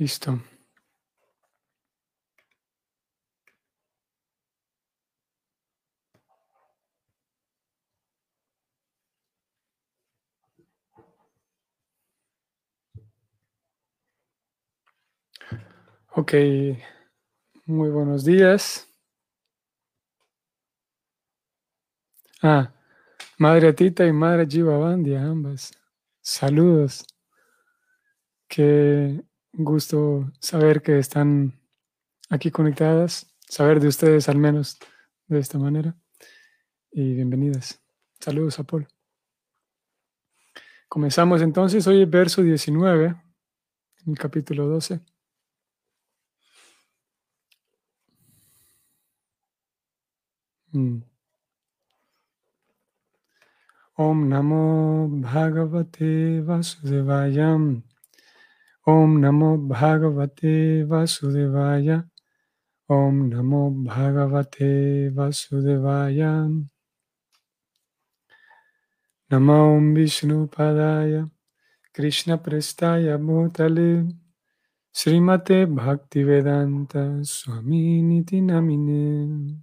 Listo. Ok, muy buenos días. Ah, Madre Tita y Madre Jivabandia, ambas. Saludos. Gusto saber que están aquí conectadas, saber de ustedes al menos de esta manera. Y bienvenidas. Saludos a Paul. Comenzamos entonces hoy el verso 19, en el capítulo 12. Mm. Om Namo Bhagavate Vasudevaya. Om Namo Bhagavate Vasudevaya. Om Namo Bhagavate Vasudevaya. Namo Vishnu Padaya. Krishna Prestaya Bhutale. Srimate Bhaktivedanta Swami Niti Namine.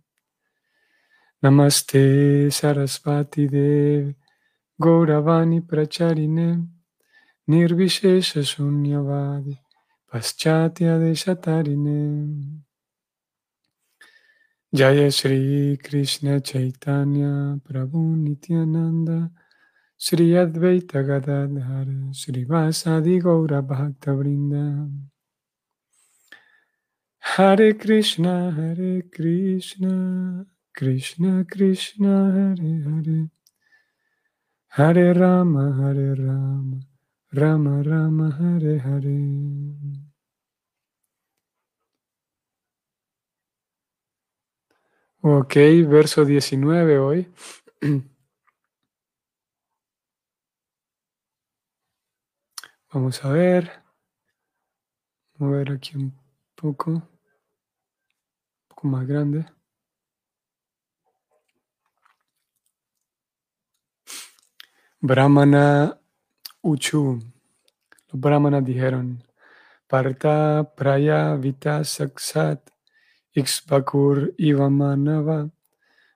Namaste Sarasvati Dev Gauravani Pracharine Nirvishesha Shunyavadi Paschatya Deshatarine Jaya Shri Krishna Chaitanya Prabhu Nityananda. Sri Advaita Gadadhar Sri Vasadi Gaura Bhakta Hare Krishna Hare Krishna. Krishna Krishna Hare Hare. Hare Rama Hare Rama Rama Rama Hare Hare Ok, verso 19 hoy. Vamos a ver. Mover aquí un poco. Un poco más grande. Brahmana Uchu. Los brahmanas dijeron, Parta Praya Vita Saksat Ixbakur Ivamanava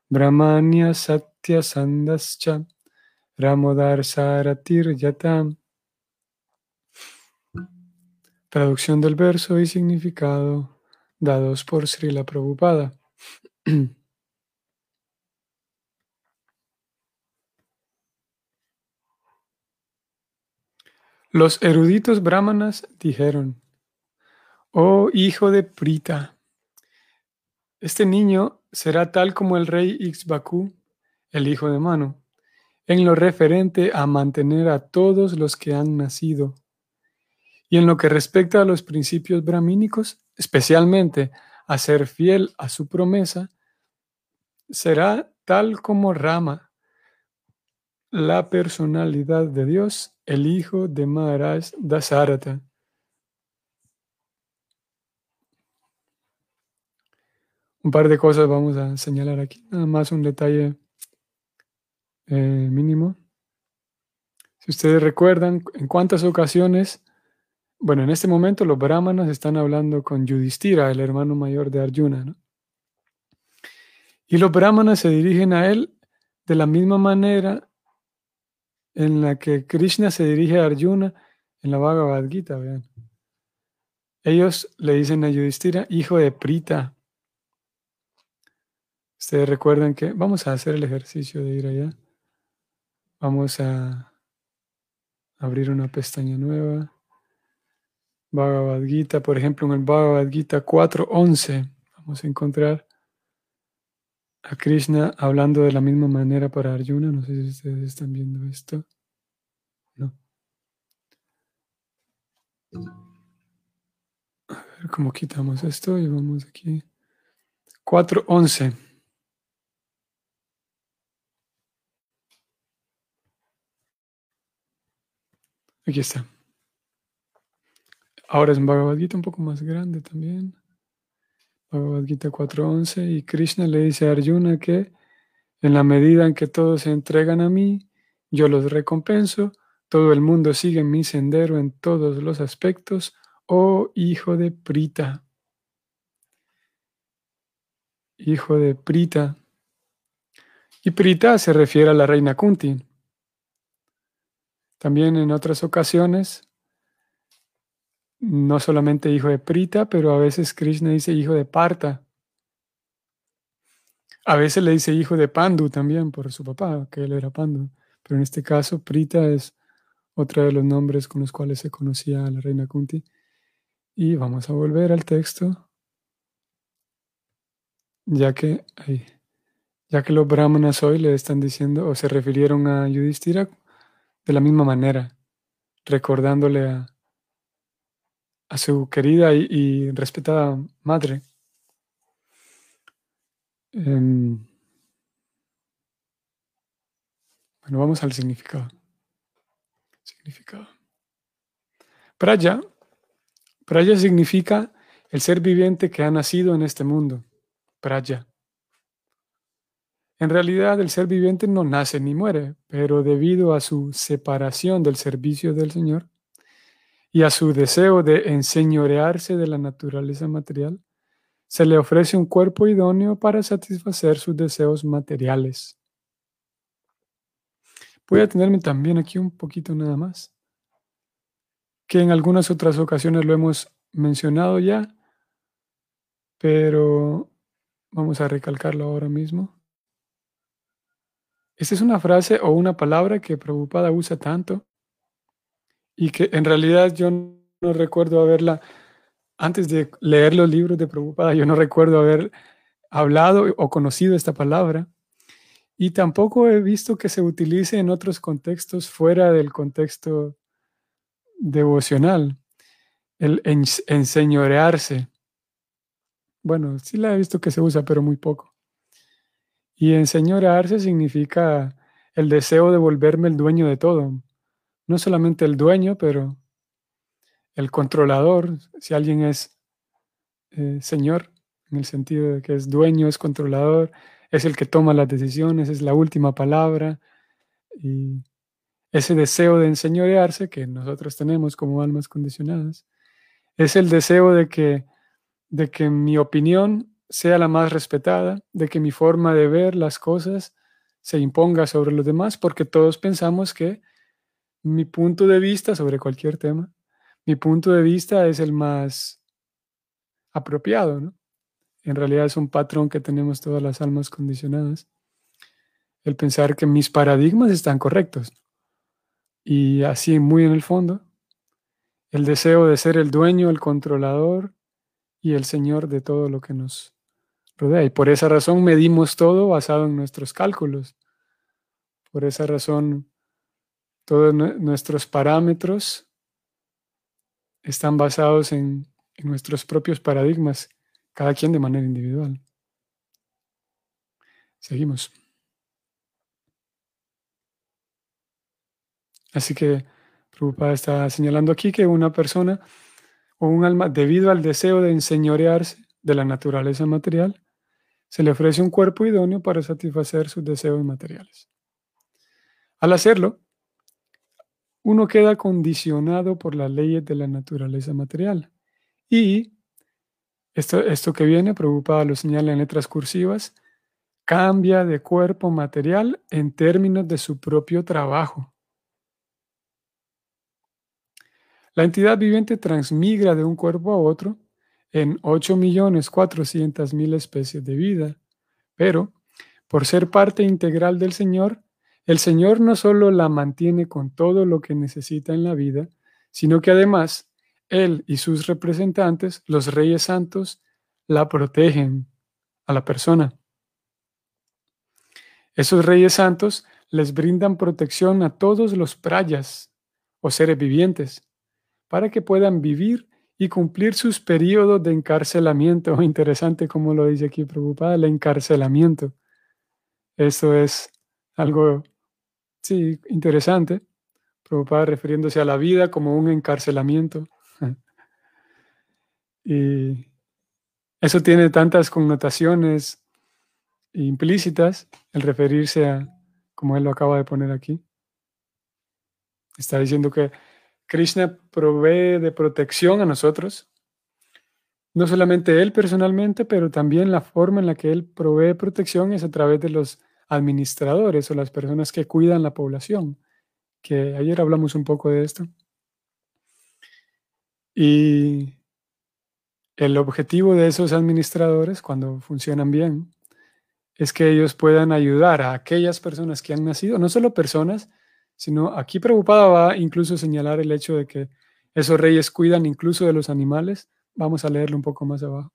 Brahmanya Satya Sandascha Ramodar Saratir Yatam. Traducción del verso y significado dados por Srila Prabhupada. Los eruditos brahmanas dijeron, Oh hijo de Prita, este niño será tal como el rey Ixbaku, el hijo de Manu, en lo referente a mantener a todos los que han nacido. Y en lo que respecta a los principios brahmínicos, especialmente a ser fiel a su promesa, será tal como Rama, la personalidad de Dios, el hijo de Maharaj Dasarata. Un par de cosas vamos a señalar aquí, nada más un detalle eh, mínimo. Si ustedes recuerdan, en cuántas ocasiones, bueno, en este momento los brahmanas están hablando con Yudhishthira, el hermano mayor de Arjuna, ¿no? Y los brahmanas se dirigen a él de la misma manera en la que Krishna se dirige a Arjuna en la Bhagavad Gita, vean. Ellos le dicen a Yudhishthira, hijo de Prita. Ustedes recuerdan que vamos a hacer el ejercicio de ir allá. Vamos a abrir una pestaña nueva. Bhagavad Gita, por ejemplo, en el Bhagavad Gita 4.11, vamos a encontrar a Krishna hablando de la misma manera para Arjuna. No sé si ustedes están viendo esto. No. A ver cómo quitamos esto y vamos aquí. 4.11. Aquí está. Ahora es un Bhagavad Gita un poco más grande también. Bhagavad Gita 4.11 y Krishna le dice a Arjuna que en la medida en que todos se entregan a mí, yo los recompenso, todo el mundo sigue mi sendero en todos los aspectos, oh hijo de Prita. Hijo de Prita. Y Prita se refiere a la reina Kunti. También en otras ocasiones, no solamente hijo de Prita, pero a veces Krishna dice hijo de Parta. A veces le dice hijo de Pandu también por su papá, que él era Pandu. Pero en este caso, Prita es otro de los nombres con los cuales se conocía a la reina Kunti. Y vamos a volver al texto, ya que, ya que los brahmanas hoy le están diciendo o se refirieron a Yudhishthira de la misma manera, recordándole a, a su querida y, respetada madre. Em, bueno, vamos al significado. Significado. Praya, praya significa el ser viviente que ha nacido en este mundo. Praya. En realidad el ser viviente no nace ni muere, pero debido a su separación del servicio del Señor y a su deseo de enseñorearse de la naturaleza material, se le ofrece un cuerpo idóneo para satisfacer sus deseos materiales. Voy a tenerme también aquí un poquito nada más, que en algunas otras ocasiones lo hemos mencionado ya, pero vamos a recalcarlo ahora mismo. Esta es una frase o una palabra que Prabhupada usa tanto y que en realidad yo no recuerdo haberla, antes de leer los libros de Prabhupada, yo no recuerdo haber hablado o conocido esta palabra. Y tampoco he visto que se utilice en otros contextos fuera del contexto devocional, el enseñorearse. Bueno, sí la he visto que se usa, pero muy poco. Y enseñorearse significa el deseo de volverme el dueño de todo. No solamente el dueño, pero el controlador. Si alguien es eh, señor, en el sentido de que es dueño, es controlador, es el que toma las decisiones, es la última palabra. Y ese deseo de enseñorearse que nosotros tenemos como almas condicionadas, es el deseo de que, de que mi opinión sea la más respetada, de que mi forma de ver las cosas se imponga sobre los demás, porque todos pensamos que mi punto de vista sobre cualquier tema, mi punto de vista es el más apropiado, ¿no? En realidad es un patrón que tenemos todas las almas condicionadas, el pensar que mis paradigmas están correctos. Y así, muy en el fondo, el deseo de ser el dueño, el controlador y el señor de todo lo que nos y por esa razón medimos todo basado en nuestros cálculos. Por esa razón todos nuestros parámetros están basados en, nuestros propios paradigmas, cada quien de manera individual. Seguimos. Así que Prabhupada está señalando aquí que una persona o un alma, debido al deseo de enseñorearse de la naturaleza material, se le ofrece un cuerpo idóneo para satisfacer sus deseos materiales. Al hacerlo, uno queda condicionado por las leyes de la naturaleza material. Y esto, esto que viene, preocupada lo señala en letras cursivas, cambia de cuerpo material en términos de su propio trabajo. La entidad viviente transmigra de un cuerpo a otro en 8.400.000 especies de vida. Pero, por ser parte integral del Señor, el Señor no solo la mantiene con todo lo que necesita en la vida, sino que además Él y sus representantes, los reyes santos, la protegen a la persona. Esos reyes santos les brindan protección a todos los prayas o seres vivientes para que puedan vivir y cumplir sus periodos de encarcelamiento. Interesante como lo dice aquí preocupada, el encarcelamiento. Eso es algo, sí, interesante. Preocupada refiriéndose a la vida como un encarcelamiento. y eso tiene tantas connotaciones implícitas, el referirse a, como él lo acaba de poner aquí. Está diciendo que Krishna provee de protección a nosotros. No solamente él personalmente, pero también la forma en la que él provee protección es a través de los administradores o las personas que cuidan la población, que ayer hablamos un poco de esto. Y el objetivo de esos administradores, cuando funcionan bien, es que ellos puedan ayudar a aquellas personas que han nacido, no solo personas, sino aquí preocupada va incluso señalar el hecho de que esos reyes cuidan incluso de los animales. Vamos a leerlo un poco más abajo.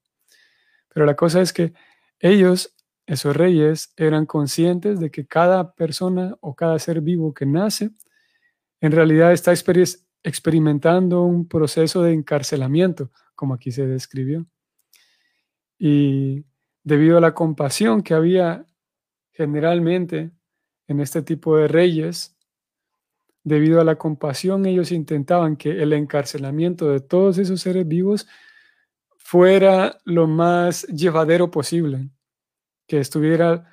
Pero la cosa es que ellos, esos reyes, eran conscientes de que cada persona o cada ser vivo que nace, en realidad está experimentando un proceso de encarcelamiento, como aquí se describió. Y debido a la compasión que había generalmente en este tipo de reyes, debido a la compasión, ellos intentaban que el encarcelamiento de todos esos seres vivos fuera lo más llevadero posible, que estuviera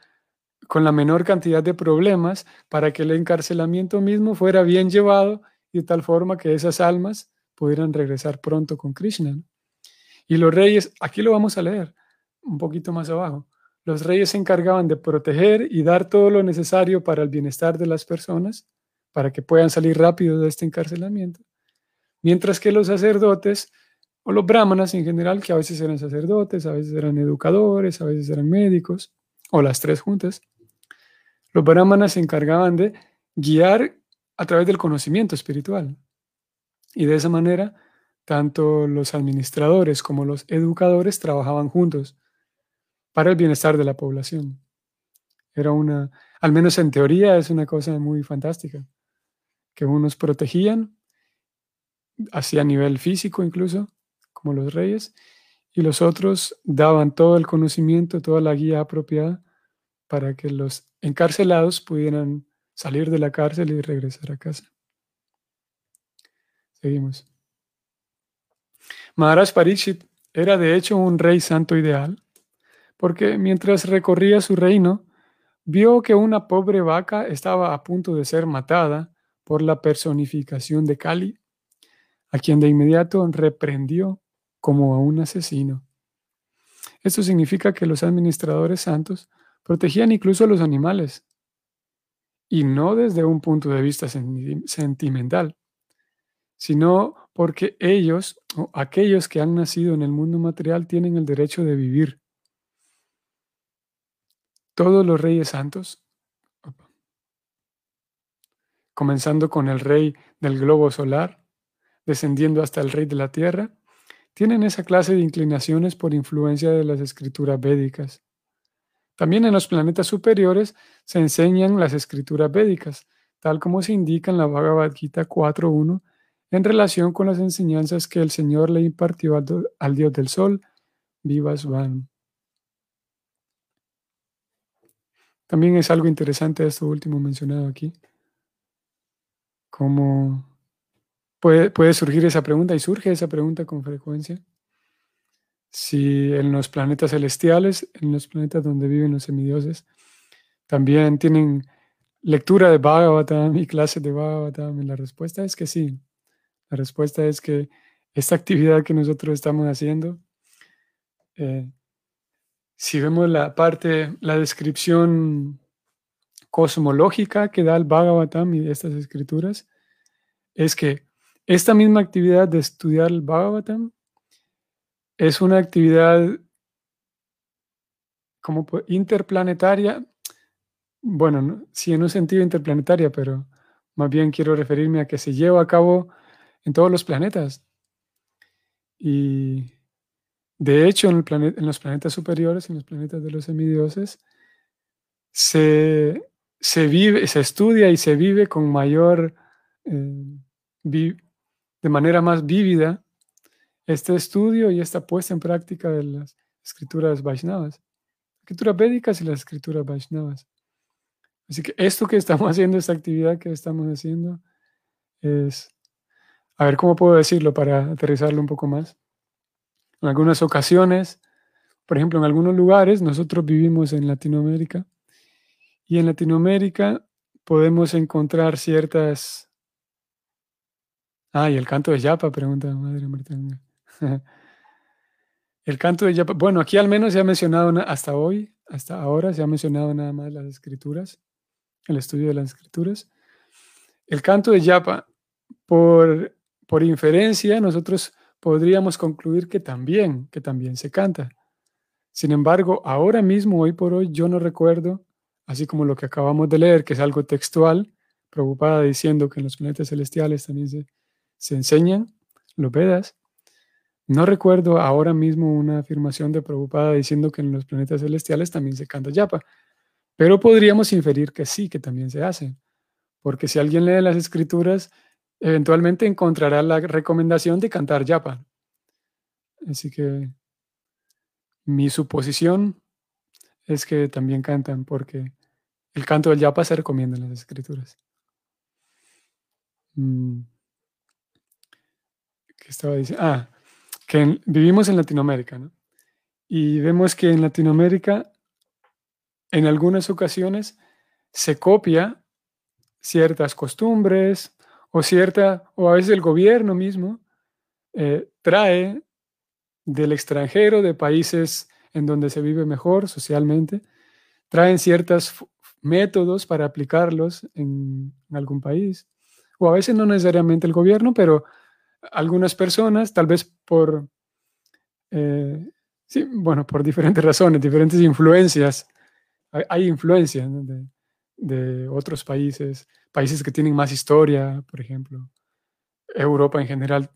con la menor cantidad de problemas para que el encarcelamiento mismo fuera bien llevado y de tal forma que esas almas pudieran regresar pronto con Krishna. Y los reyes, aquí lo vamos a leer un poquito más abajo, los reyes se encargaban de proteger y dar todo lo necesario para el bienestar de las personas para que puedan salir rápido de este encarcelamiento. Mientras que los sacerdotes, o los brahmanas en general, que a veces eran sacerdotes, a veces eran educadores, a veces eran médicos, o las tres juntas, los brahmanas se encargaban de guiar a través del conocimiento espiritual. Y de esa manera, tanto los administradores como los educadores trabajaban juntos para el bienestar de la población. Era una, al menos en teoría, es una cosa muy fantástica que unos protegían, así a nivel físico incluso, como los reyes, y los otros daban todo el conocimiento, toda la guía apropiada para que los encarcelados pudieran salir de la cárcel y regresar a casa. Seguimos. Maharaj Pariksit era de hecho un rey santo ideal, porque mientras recorría su reino, vio que una pobre vaca estaba a punto de ser matada por la personificación de Kali, a quien de inmediato reprendió como a un asesino. Esto significa que los administradores santos protegían incluso a los animales, y no desde un punto de vista sentimental, sino porque ellos o aquellos que han nacido en el mundo material tienen el derecho de vivir. Todos los reyes santos comenzando con el rey del globo solar, descendiendo hasta el rey de la tierra, tienen esa clase de inclinaciones por influencia de las escrituras védicas. También en los planetas superiores se enseñan las escrituras védicas, tal como se indica en la Bhagavad Gita 4.1, en relación con las enseñanzas que el Señor le impartió al, Dios del Sol, Vivasvan. También es algo interesante esto último mencionado aquí. ¿Cómo puede, puede surgir esa pregunta? Y surge esa pregunta con frecuencia. Si en los planetas celestiales, en los planetas donde viven los semidioses, también tienen lectura de Bhagavatam y clases de Bhagavatam. Y la respuesta es que sí. La respuesta es que esta actividad que nosotros estamos haciendo, eh, si vemos la parte, la descripción cosmológica que da el Bhagavatam y estas escrituras es que esta misma actividad de estudiar el Bhagavatam es una actividad como interplanetaria, bueno, sí en un sentido interplanetaria, pero más bien quiero referirme a que se lleva a cabo en todos los planetas. Y de hecho, en, el en los planetas superiores, en los planetas de los semidioses, se se vive, se estudia y se vive con mayor, eh, de manera más vívida este estudio y esta puesta en práctica de las escrituras Vaishnavas, escrituras védicas y las escrituras Vaishnavas. Así que esto que estamos haciendo, esta actividad que estamos haciendo, es, a ver cómo puedo decirlo para aterrizarlo un poco más. En algunas ocasiones, por ejemplo, en algunos lugares, nosotros vivimos en Latinoamérica, y en Latinoamérica podemos encontrar ciertas Ah, y el canto de Yapa, pregunta Madre Marta. el canto de Yapa. Bueno, aquí al menos se ha mencionado hasta hoy, hasta ahora se ha mencionado nada más las escrituras, el estudio de las escrituras. El canto de Yapa, por, por inferencia, nosotros podríamos concluir que también, que también se canta. Sin embargo, ahora mismo, hoy por hoy, yo no recuerdo, así como lo que acabamos de leer, que es algo textual, preocupada diciendo que en los planetas celestiales también se, se enseñan los Vedas. No recuerdo ahora mismo una afirmación de preocupada diciendo que en los planetas celestiales también se canta yapa, pero podríamos inferir que sí, que también se hace, porque si alguien lee las escrituras, eventualmente encontrará la recomendación de cantar yapa. Así que mi suposición es que también cantan porque el canto del yapa se recomienda en las escrituras. Mm. ¿Qué estaba diciendo? Ah, que vivimos en Latinoamérica, ¿no? Y vemos que en Latinoamérica, en algunas ocasiones, se copia ciertas costumbres o cierta, o a veces el gobierno mismo eh, trae del extranjero, de países en donde se vive mejor socialmente, traen ciertos métodos para aplicarlos en, algún país, o a veces no necesariamente el gobierno, pero algunas personas, tal vez por, eh, bueno, por diferentes razones, diferentes influencias, hay, influencias de, de otros países, países que tienen más historia, por ejemplo. Europa en general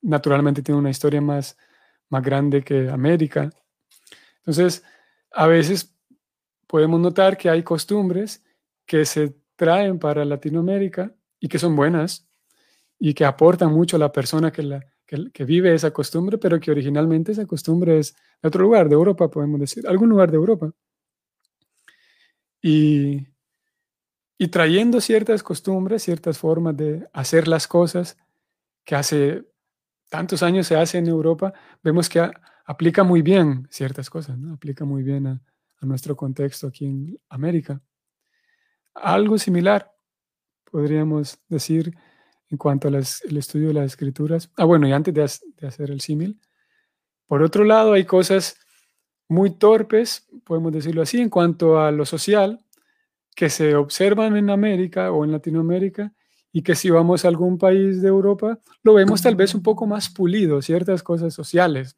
naturalmente tiene una historia más más grande que América. Entonces, a veces podemos notar que hay costumbres que se traen para Latinoamérica y que son buenas y que aportan mucho a la persona que, la, que, vive esa costumbre, pero que originalmente esa costumbre es de otro lugar, de Europa, podemos decir, algún lugar de Europa. Y, y trayendo ciertas costumbres, ciertas formas de hacer las cosas que hace tantos años se hace en Europa, vemos que aplica muy bien ciertas cosas, ¿no? aplica muy bien a, nuestro contexto aquí en América. Algo similar, podríamos decir, en cuanto al estudio de las escrituras. Ah, bueno, y antes de, hacer el símil, por otro lado, hay cosas muy torpes, podemos decirlo así, en cuanto a lo social, que se observan en América o en Latinoamérica y que si vamos a algún país de Europa, lo vemos tal vez un poco más pulido, ciertas cosas sociales,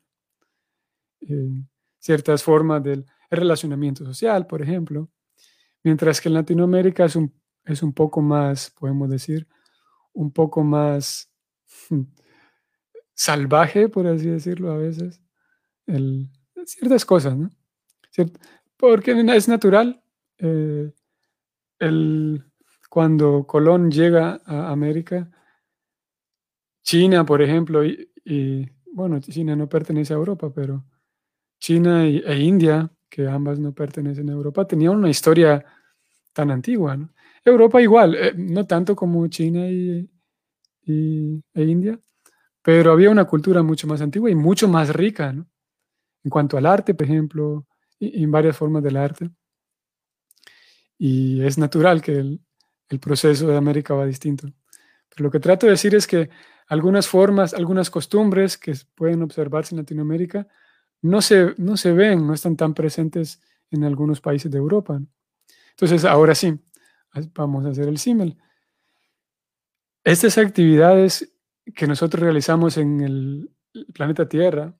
eh, ciertas formas del relacionamiento social, por ejemplo, mientras que en Latinoamérica es un, es un poco más, podemos decir, un poco más salvaje, por así decirlo a veces, el, ciertas cosas, ¿no? Porque es natural. Eh, el, cuando Colón llega a América, China, por ejemplo, y, bueno, China no pertenece a Europa, pero China e India, que ambas no pertenecen a Europa, tenían una historia tan antigua. Europa igual, eh, no tanto como China y, e India, pero había una cultura mucho más antigua y mucho más rica, En cuanto al arte, por ejemplo, y, en varias formas del arte. Y es natural que el, proceso de América va distinto. Pero lo que trato de decir es que algunas formas, algunas costumbres que pueden observarse en Latinoamérica no se, no se ven, no están tan presentes en algunos países de Europa. Entonces, ahora sí, vamos a hacer el símil. Estas actividades que nosotros realizamos en el planeta Tierra,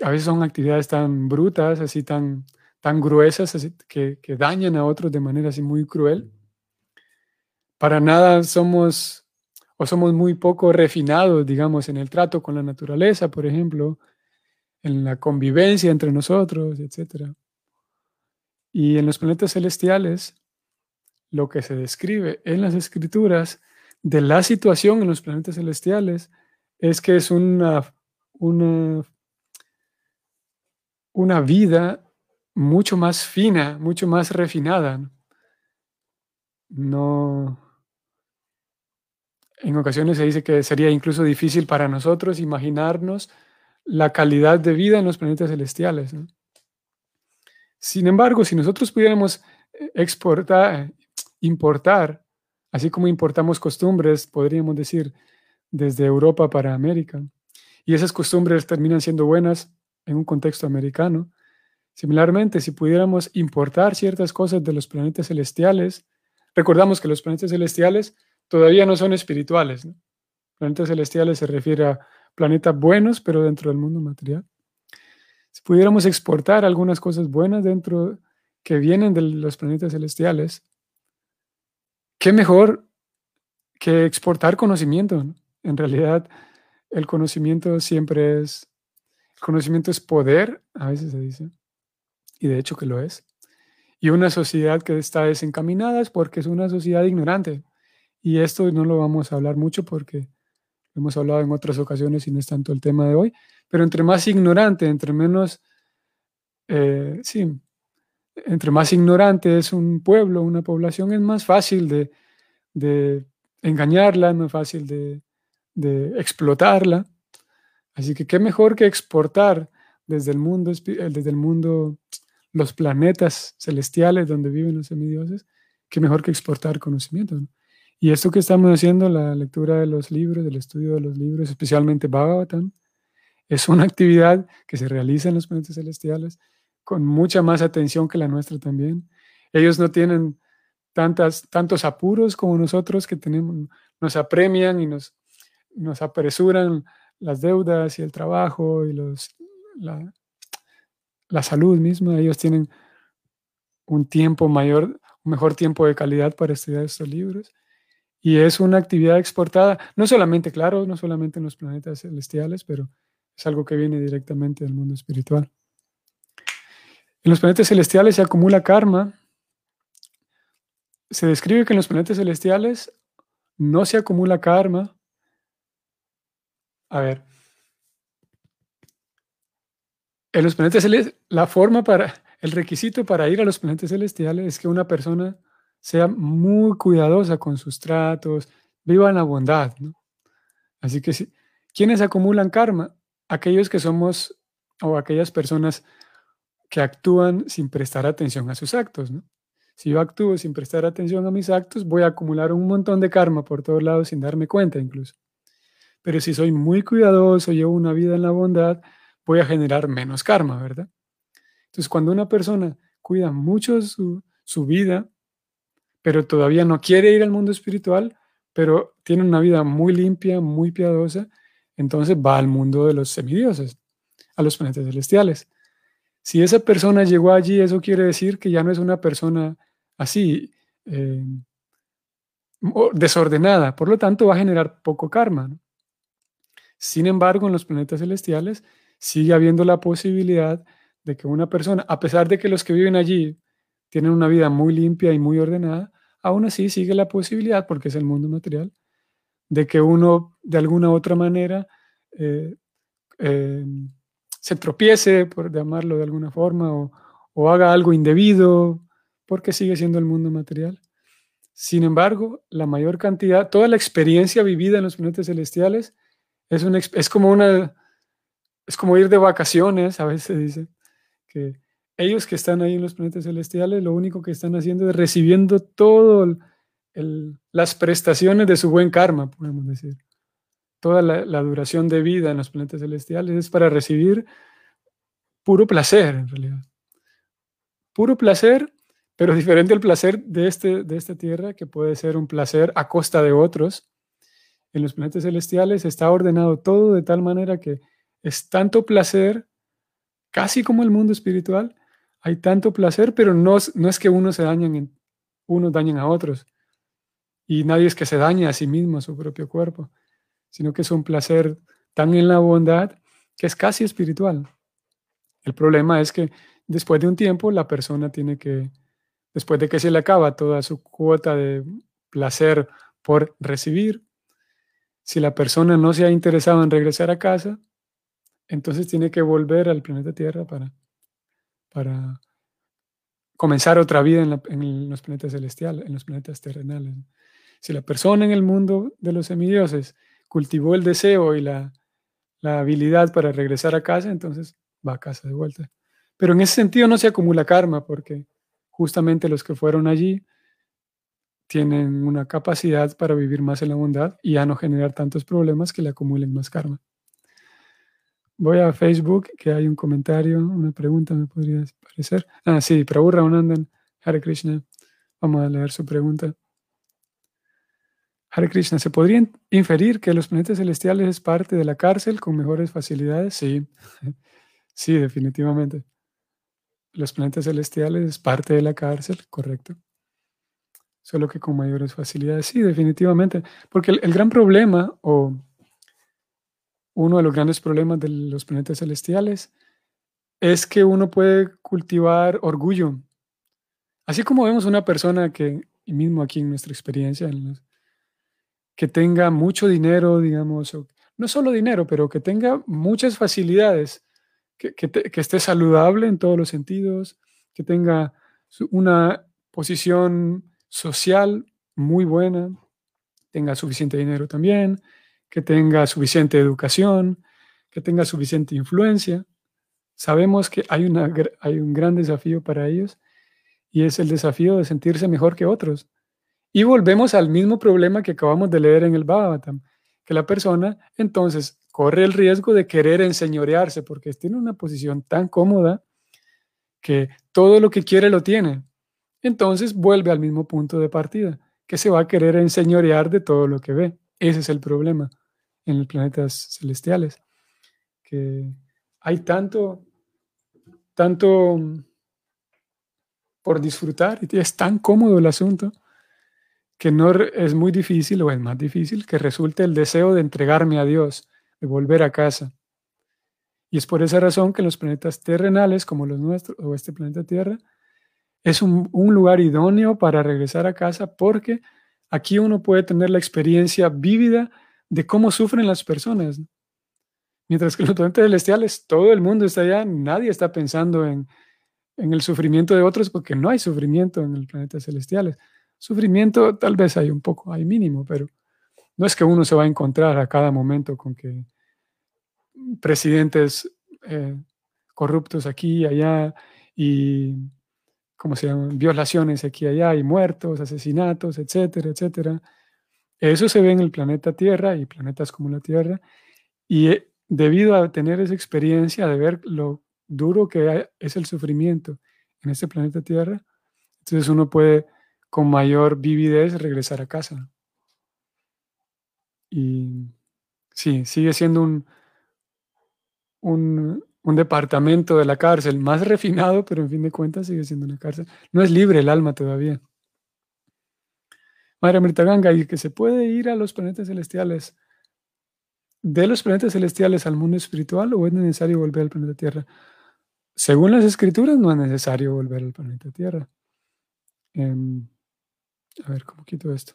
a veces son actividades tan brutas, así tan, tan gruesas, que, que dañan a otros de manera así muy cruel para nada somos o somos muy poco refinados, digamos, en el trato con la naturaleza, por ejemplo, en la convivencia entre nosotros, etc. Y en los planetas celestiales, lo que se describe en las escrituras de la situación en los planetas celestiales es que es una, una, una vida mucho más fina, mucho más refinada. No, en ocasiones se dice que sería incluso difícil para nosotros imaginarnos la calidad de vida en los planetas celestiales. Sin embargo, si nosotros pudiéramos eh, exportar, importar así como importamos costumbres, podríamos decir, desde Europa para América. Y esas costumbres terminan siendo buenas en un contexto americano. Similarmente, si pudiéramos importar ciertas cosas de los planetas celestiales, recordamos que los planetas celestiales todavía no son espirituales. Planetas celestiales se refiere a planetas buenos, pero dentro del mundo material. Si pudiéramos exportar algunas cosas buenas dentro que vienen de los planetas celestiales, qué mejor que exportar conocimiento. En realidad, el conocimiento siempre es, el conocimiento es poder, a veces se dice, y de hecho que lo es. Y una sociedad que está desencaminada es porque es una sociedad ignorante. Y esto no lo vamos a hablar mucho porque lo hemos hablado en otras ocasiones y no es tanto el tema de hoy. Pero entre más ignorante, entre menos, eh, sí, entre más ignorante es un pueblo, una población, es más fácil de, engañarla, es más fácil de, de explotarla. Así que qué mejor que exportar desde el mundo, eh, desde el mundo los planetas celestiales donde viven los semidioses, qué mejor que exportar conocimiento. Y esto que estamos haciendo, la lectura de los libros, el estudio de los libros, especialmente Bhagavatam, es una actividad que se realiza en los planetas celestiales con mucha más atención que la nuestra también. Ellos no tienen tantas, tantos apuros como nosotros que tenemos, nos apremian y nos nos apresuran las deudas y el trabajo y los, la, la salud misma. Ellos tienen un tiempo mayor, un mejor tiempo de calidad para estudiar estos libros. Y es una actividad exportada, no solamente, claro, no solamente en los planetas celestiales, pero es algo que viene directamente del mundo espiritual. En los planetas celestiales se acumula karma. Se describe que en los planetas celestiales no se acumula karma a ver. En los planetas celestiales, la forma para, el requisito para ir a los planetas celestiales es que una persona sea muy cuidadosa con sus tratos, viva en la bondad. Así que, si, ¿quiénes acumulan karma? Aquellos que somos o aquellas personas que actúan sin prestar atención a sus actos. Si yo actúo sin prestar atención a mis actos, voy a acumular un montón de karma por todos lados sin darme cuenta incluso. Pero si soy muy cuidadoso, llevo una vida en la bondad, voy a generar menos karma, ¿verdad? Entonces, cuando una persona cuida mucho su, su vida, pero todavía no quiere ir al mundo espiritual, pero tiene una vida muy limpia, muy piadosa, entonces va al mundo de los semidioses, a los planetas celestiales. Si esa persona llegó allí, eso quiere decir que ya no es una persona así, eh, desordenada, por lo tanto va a generar poco karma. Sin embargo, en los planetas celestiales sigue habiendo la posibilidad de que una persona, a pesar de que los que viven allí tienen una vida muy limpia y muy ordenada, aún así sigue la posibilidad, porque es el mundo material, de que uno de alguna u otra manera eh, eh, se tropiece, por llamarlo de alguna forma, o, o haga algo indebido, porque sigue siendo el mundo material. Sin embargo, la mayor cantidad, toda la experiencia vivida en los planetas celestiales es, es como una, es como ir de vacaciones, a veces dice, que ellos que están ahí en los planetas celestiales, lo único que están haciendo es recibiendo todo las prestaciones de su buen karma, podemos decir. Toda la, duración de vida en los planetas celestiales es para recibir puro placer, en realidad. Puro placer, pero diferente al placer de, este, de esta tierra, que puede ser un placer a costa de otros, en los planetas celestiales está ordenado todo de tal manera que es tanto placer, casi como el mundo espiritual, hay tanto placer, pero no, no es que unos se dañen, unos dañen a otros. Y nadie es que se dañe a sí mismo, a su propio cuerpo, sino que es un placer tan en la bondad que es casi espiritual. El problema es que después de un tiempo la persona tiene que, después de que se le acaba toda su cuota de placer por recibir, si la persona no se ha interesado en regresar a casa, entonces tiene que volver al planeta Tierra para, para comenzar otra vida en, los planetas celestiales, en los planetas terrenales. Si la persona en el mundo de los semidioses cultivó el deseo y la, la habilidad para regresar a casa, entonces va a casa de vuelta. Pero en ese sentido no se acumula karma, porque justamente los que fueron allí tienen una capacidad para vivir más en la bondad y a no generar tantos problemas que le acumulen más karma. Voy a Facebook, que hay un comentario, una pregunta me podría parecer. Ah, sí, Prabhu Raunandan, Hare Krishna. Vamos a leer su pregunta. Hare Krishna, ¿se podría inferir que los planetas celestiales es parte de la cárcel con mejores facilidades? Sí, sí, definitivamente. Los planetas celestiales es parte de la cárcel, correcto. Solo que con mayores facilidades, sí, definitivamente. Porque el, el gran problema, o uno de los grandes problemas de los planetas celestiales, es que uno puede cultivar orgullo. Así como vemos una persona que, y mismo aquí en nuestra experiencia, en los, que tenga mucho dinero, digamos, no solo dinero, pero que tenga muchas facilidades, que, esté saludable en todos los sentidos, que tenga una posición social muy buena, tenga suficiente dinero también, que tenga suficiente educación, que tenga suficiente influencia. Sabemos que hay, un gran desafío para ellos y es el desafío de sentirse mejor que otros. Y volvemos al mismo problema que acabamos de leer en el Bhagavatam, que la persona entonces corre el riesgo de querer enseñorearse porque tiene una posición tan cómoda que todo lo que quiere lo tiene. Entonces vuelve al mismo punto de partida, que se va a querer enseñorear de todo lo que ve. Ese es el problema en los planetas celestiales, que hay tanto, tanto por disfrutar y es tan cómodo el asunto que no es muy difícil o es más difícil que resulte el deseo de entregarme a Dios, de volver a casa. Y es por esa razón que los planetas terrenales como los nuestros o este planeta Tierra es un, lugar idóneo para regresar a casa porque aquí uno puede tener la experiencia vívida de cómo sufren las personas. Mientras que en los planetas celestiales todo el mundo está allá, nadie está pensando en, en el sufrimiento de otros porque no hay sufrimiento en los planetas celestiales. Sufrimiento tal vez hay un poco, hay mínimo, pero no es que uno se va a encontrar a cada momento con que presidentes eh, corruptos aquí y allá y, ¿cómo se llaman? Violaciones aquí y allá y muertos, asesinatos, etcétera, etcétera. Eso se ve en el planeta Tierra y planetas como la Tierra. Y eh, debido a tener esa experiencia de ver lo duro que es el sufrimiento en este planeta Tierra, entonces uno puede con mayor vividez regresar a casa. Y sí, sigue siendo un, un, departamento de la cárcel más refinado, pero en fin de cuentas sigue siendo una cárcel. No es libre el alma todavía. Madre Ganga, y que se puede ir a los planetas celestiales, de los planetas celestiales al mundo espiritual, o es necesario volver al planeta Tierra. Según las escrituras, no es necesario volver al planeta Tierra. Em, a ver, ¿cómo quito esto?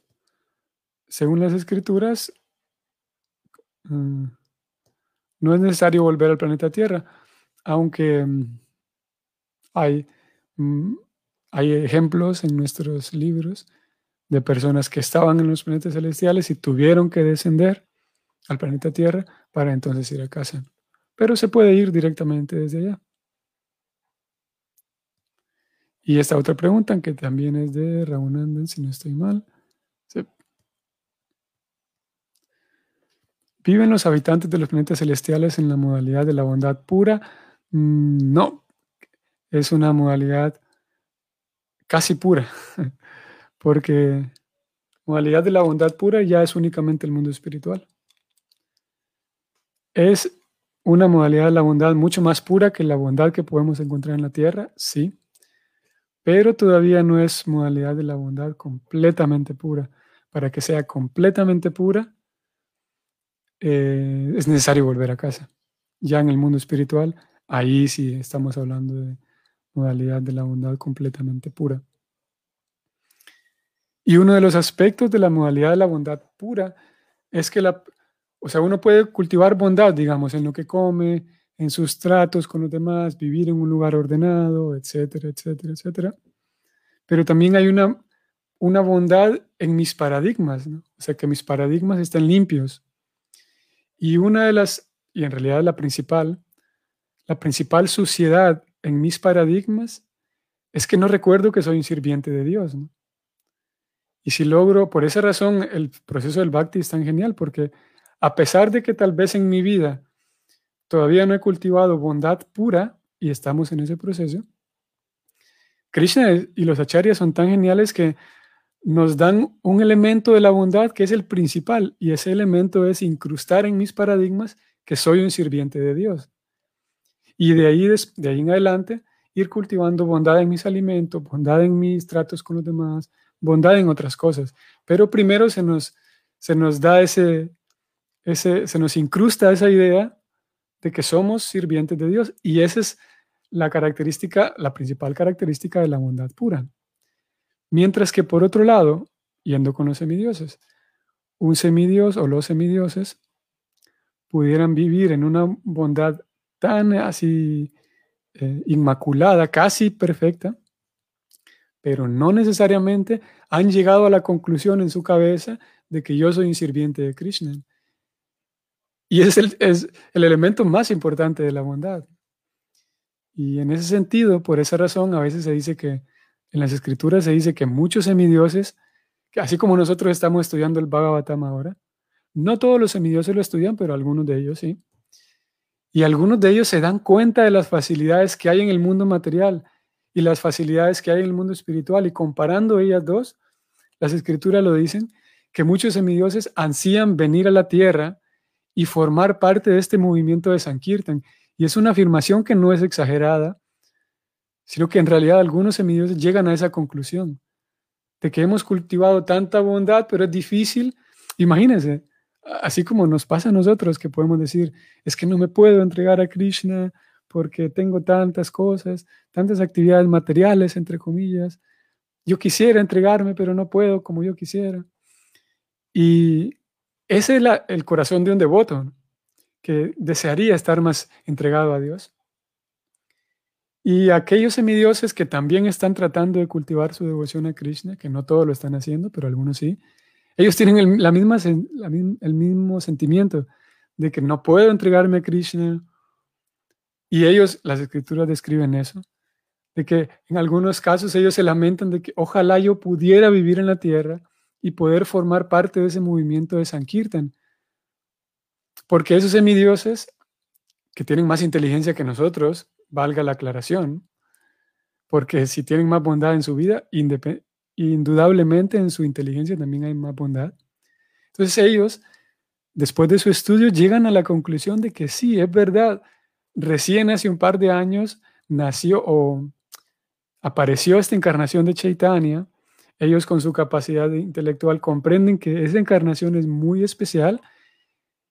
Según las escrituras, mm, no es necesario volver al planeta Tierra, aunque mm, hay, mm, hay ejemplos en nuestros libros de personas que estaban en los planetas celestiales y tuvieron que descender al planeta Tierra para entonces ir a casa. Pero se puede ir directamente desde allá. Y esta otra pregunta, que también es de Raúl Anden, si no estoy mal. ¿Viven los habitantes de los planetas celestiales en la modalidad de la bondad pura? Mm, no, es una modalidad casi pura, porque modalidad de la bondad pura ya es únicamente el mundo espiritual. Es una modalidad de la bondad mucho más pura que la bondad que podemos encontrar en la tierra, sí, pero todavía no es modalidad de la bondad completamente pura. Para que sea completamente pura, eh, es necesario volver a casa. Ya en el mundo espiritual, ahí sí estamos hablando de modalidad de la bondad completamente pura. Y uno de los aspectos de la modalidad de la bondad pura es que la, o sea, uno puede cultivar bondad, digamos, en lo que come, en sus tratos con los demás, vivir en un lugar ordenado, etcétera, etcétera, etcétera. Pero también hay una, una bondad en mis paradigmas, ¿no? o sea, que mis paradigmas están limpios. Y una de las, y en realidad la principal, la principal suciedad en mis paradigmas es que no recuerdo que soy un sirviente de Dios. Y si logro, por esa razón, el proceso del bhakti es tan genial, porque a pesar de que tal vez en mi vida todavía no he cultivado bondad pura, y estamos en ese proceso, Krishna y los acharyas son tan geniales que nos dan un elemento de la bondad que es el principal, y ese elemento es incrustar en mis paradigmas que soy un sirviente de Dios. Y de ahí, de ahí en adelante, ir cultivando bondad en mis alimentos, bondad en mis tratos con los demás, bondad en otras cosas. Pero primero se nos, se nos da ese, ese, se nos incrusta esa idea de que somos sirvientes de Dios. Y esa es la característica, la principal característica de la bondad pura. Mientras que por otro lado, yendo con los semidioses, un semidios o los semidioses pudieran vivir en una bondad tan así eh, inmaculada, casi perfecta, pero no necesariamente han llegado a la conclusión en su cabeza de que yo soy un sirviente de Krishna. Y es el, es el elemento más importante de la bondad. Y en ese sentido, por esa razón, a veces se dice que en las escrituras se dice que muchos semidioses, así como nosotros estamos estudiando el Bhagavatam ahora, no todos los semidioses lo estudian, pero algunos de ellos sí. Y algunos de ellos se dan cuenta de las facilidades que hay en el mundo material y las facilidades que hay en el mundo espiritual. Y comparando ellas dos, las escrituras lo dicen, que muchos semidioses ansían venir a la tierra y formar parte de este movimiento de Sankirtan. Y es una afirmación que no es exagerada, sino que en realidad algunos semidioses llegan a esa conclusión, de que hemos cultivado tanta bondad, pero es difícil. Imagínense, así como nos pasa a nosotros que podemos decir, es que no me puedo entregar a Krishna porque tengo tantas cosas, tantas actividades materiales, entre comillas. Yo quisiera entregarme, pero no puedo como yo quisiera. Y ese es el corazón de un devoto, que desearía estar más entregado a Dios. Y aquellos semidioses que también están tratando de cultivar su devoción a Krishna, que no todos lo están haciendo, pero algunos sí, ellos tienen la misma, el mismo sentimiento de que no puedo entregarme a Krishna. Y ellos, las escrituras describen eso, de que en algunos casos ellos se lamentan de que ojalá yo pudiera vivir en la tierra y poder formar parte de ese movimiento de Sankirtan. Porque esos semidioses, que tienen más inteligencia que nosotros, valga la aclaración, porque si tienen más bondad en su vida, indudablemente en su inteligencia también hay más bondad. Entonces ellos, después de su estudio, llegan a la conclusión de que sí, es verdad, recién hace un par de años nació o apareció esta encarnación de Chaitanya. Ellos con su capacidad intelectual comprenden que esa encarnación es muy especial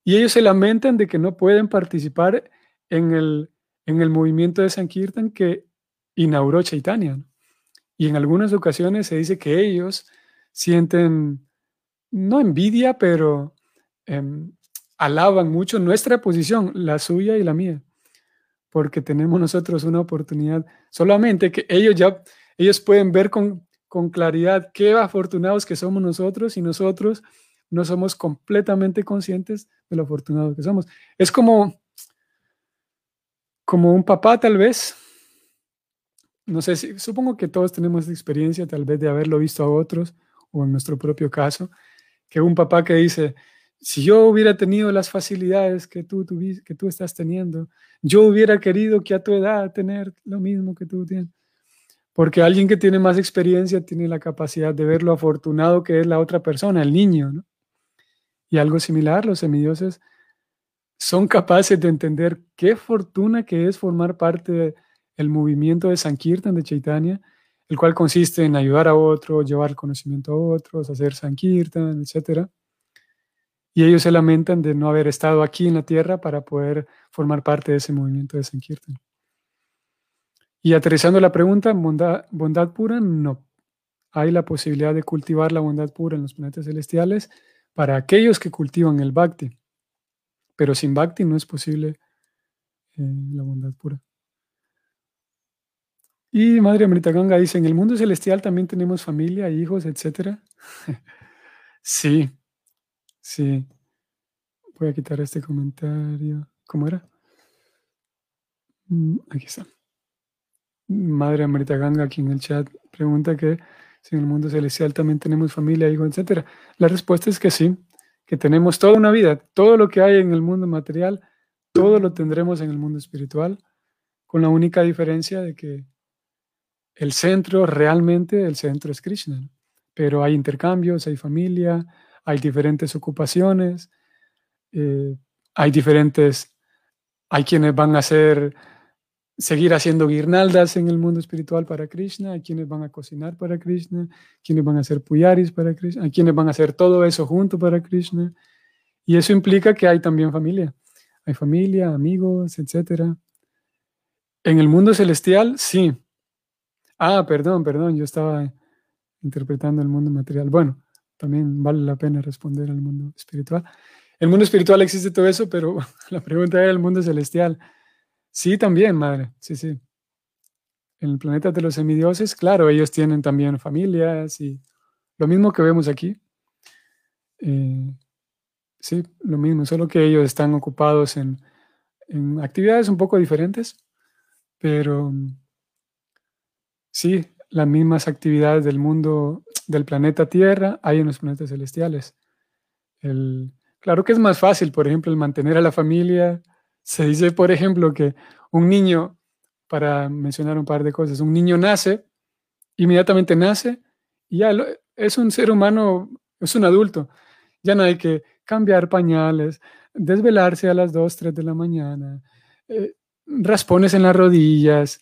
y ellos se lamentan de que no pueden participar en el, en el movimiento de Sankirtan que inauguró Chaitanya. Y en algunas ocasiones se dice que ellos sienten, no envidia, pero em, alaban mucho nuestra posición, la suya y la mía, porque tenemos nosotros una oportunidad, solamente que ellos ya, ellos pueden ver con, con claridad qué afortunados que somos nosotros y nosotros no somos completamente conscientes de lo afortunados que somos. Es como, como un papá tal vez no sé, si, supongo que todos tenemos experiencia tal vez de haberlo visto a otros o en nuestro propio caso, que un papá que dice, si yo hubiera tenido las facilidades que tú, que tú estás teniendo, yo hubiera querido que a tu edad tener lo mismo que tú tienes. Porque alguien que tiene más experiencia tiene la capacidad de ver lo afortunado que es la otra persona, el niño, ¿no? Y algo similar, los semidioses son capaces de entender qué fortuna que es formar parte de, el movimiento de Sankirtan de Chaitanya, el cual consiste en ayudar a otros, llevar conocimiento a otros, hacer Sankirtan, etc. Y ellos se lamentan de no haber estado aquí en la tierra para poder formar parte de ese movimiento de Sankirtan. Y aterrizando la pregunta, bondad, bondad pura, no. Hay la posibilidad de cultivar la bondad pura en los planetas celestiales para aquellos que cultivan el bhakti. Pero sin bhakti no es posible eh, la bondad pura. Y Madre Amrita Ganga dice, en el mundo celestial también tenemos familia, hijos, etc. sí, sí. Voy a quitar este comentario. ¿Cómo era? Mm, aquí está. Madre Amrita Ganga aquí en el chat pregunta que si en el mundo celestial también tenemos familia, hijos, etc. La respuesta es que sí, que tenemos toda una vida, todo lo que hay en el mundo material, todo lo tendremos en el mundo espiritual, con la única diferencia de que el centro, realmente el centro es Krishna, pero hay intercambios, hay familia, hay diferentes ocupaciones, eh, hay diferentes, hay quienes van a hacer, seguir haciendo guirnaldas en el mundo espiritual para Krishna, hay quienes van a cocinar para Krishna, quienes van a hacer puyaris para Krishna, hay quienes van a hacer todo eso junto para Krishna. Y eso implica que hay también familia. Hay familia, amigos, etc. En el mundo celestial, sí. Ah, perdón, perdón, yo estaba interpretando el mundo material. Bueno, también vale la pena responder al mundo espiritual. El mundo espiritual existe todo eso, pero la pregunta era el mundo celestial. Sí, también, madre. Sí, sí. En el planeta de los semidioses, claro, ellos tienen también familias y lo mismo que vemos aquí. Eh, sí, lo mismo, solo que ellos están ocupados en, en actividades un poco diferentes, pero sí, las mismas actividades del mundo, del planeta Tierra, hay en los planetas celestiales. El, claro que es más fácil, por ejemplo, el mantener a la familia. Se dice, por ejemplo, que un niño, para mencionar un par de cosas, un niño nace, inmediatamente nace, y ya es un ser humano, es un adulto. Ya no hay que cambiar pañales, desvelarse a las 2, 3 de la mañana, eh, raspones en las rodillas,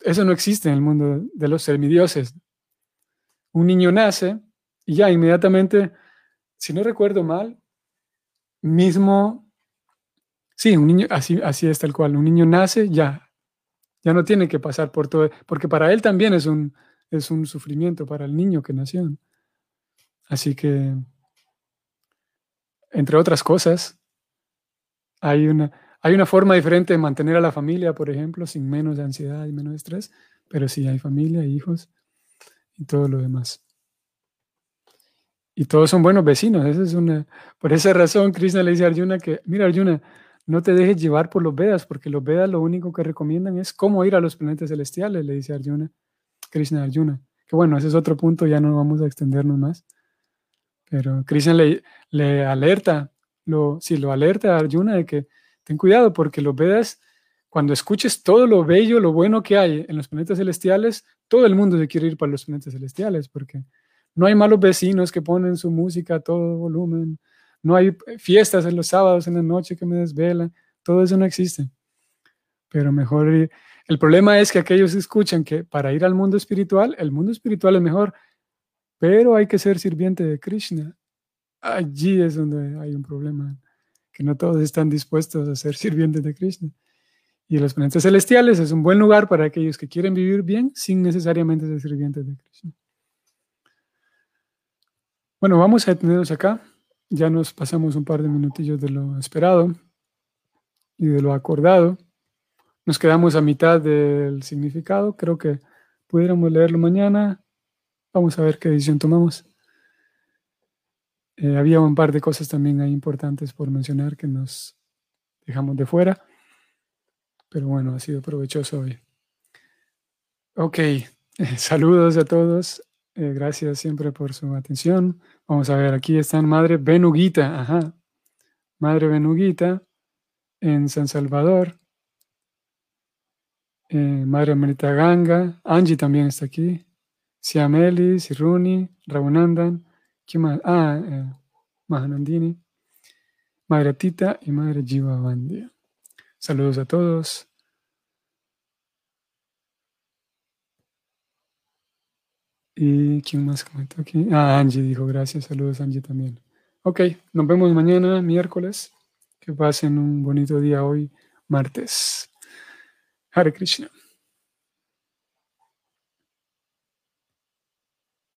eso no existe en el mundo de los semidioses. Un niño nace y ya inmediatamente, si no recuerdo mal, mismo, sí, un niño, así, así es tal cual, un niño nace, ya, ya no tiene que pasar por todo, porque para él también es un, es un sufrimiento, para el niño que nació. Así que, entre otras cosas, hay una, hay una forma diferente de mantener a la familia, por ejemplo, sin menos ansiedad y menos estrés, pero sí hay familia, hijos y todo lo demás. Y todos son buenos vecinos. Esa es una, por esa razón, Krishna le dice a Arjuna que, mira Arjuna, no te dejes llevar por los Vedas, porque los Vedas lo único que recomiendan es cómo ir a los planetas celestiales, le dice Arjuna, Krishna Arjuna. Que bueno, ese es otro punto, ya no vamos a extendernos más. Pero Krishna le, le alerta, lo, sí, lo alerta a Arjuna de que ten cuidado porque los Vedas, cuando escuches todo lo bello, lo bueno que hay en los planetas celestiales, todo el mundo se quiere ir para los planetas celestiales porque no hay malos vecinos que ponen su música a todo volumen, no hay fiestas en los sábados, en la noche que me desvelan, todo eso no existe. Pero mejor, el problema es que aquellos escuchan que para ir al mundo espiritual, el mundo espiritual es mejor, pero hay que ser sirviente de Krishna. Allí es donde hay un problema que no todos están dispuestos a ser sirvientes de Krishna. Y los planetas celestiales es un buen lugar para aquellos que quieren vivir bien sin necesariamente ser sirvientes de Krishna. Bueno, vamos a detenernos acá. Ya nos pasamos un par de minutillos de lo esperado y de lo acordado. Nos quedamos a mitad del significado. Creo que pudiéramos leerlo mañana. Vamos a ver qué decisión tomamos. Eh, había un par de cosas también ahí importantes por mencionar que nos dejamos de fuera, pero bueno, ha sido provechoso hoy. Ok, saludos a todos. Eh, gracias siempre por su atención. Vamos a ver, aquí están Madre Benuguita, ajá. Madre Benuguita en San Salvador. Eh, Madre Marita Ganga, Angie también está aquí. Siameli, Siruni, Raunandan. ¿Qué más? Ah, eh, Mahanandini, Madre Tita y Madre Jiva Bandia. Saludos a todos. ¿Y quién más comentó aquí? Ah, Angie dijo gracias. Saludos, Angie también. Ok, nos vemos mañana, miércoles. Que pasen un bonito día hoy, martes. Hare Krishna.